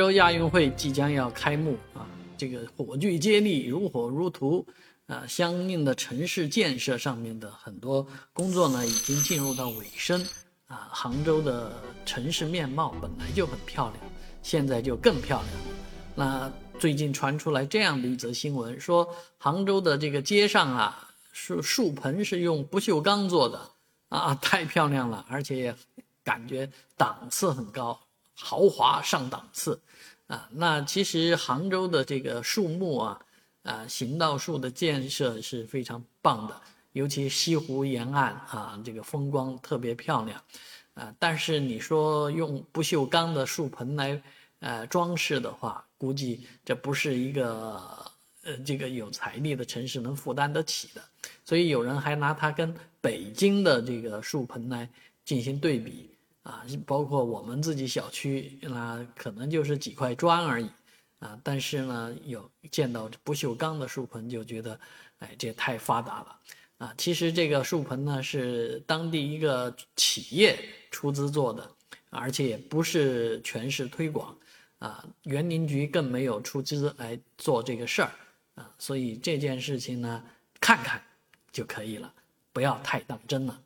州亚运会即将要开幕啊，这个火炬接力如火如荼啊，相应的城市建设上面的很多工作呢，已经进入到尾声啊。杭州的城市面貌本来就很漂亮，现在就更漂亮。那最近传出来这样的一则新闻，说杭州的这个街上啊，树树盆是用不锈钢做的啊，太漂亮了，而且也感觉档次很高。豪华上档次，啊，那其实杭州的这个树木啊，啊，行道树的建设是非常棒的，尤其西湖沿岸啊，这个风光特别漂亮，啊，但是你说用不锈钢的树盆来，呃，装饰的话，估计这不是一个呃这个有财力的城市能负担得起的，所以有人还拿它跟北京的这个树盆来进行对比。啊，包括我们自己小区，那可能就是几块砖而已，啊，但是呢，有见到不锈钢的树盆，就觉得，哎，这太发达了，啊，其实这个树盆呢是当地一个企业出资做的，而且也不是全市推广，啊，园林局更没有出资来做这个事儿，啊，所以这件事情呢，看看就可以了，不要太当真了。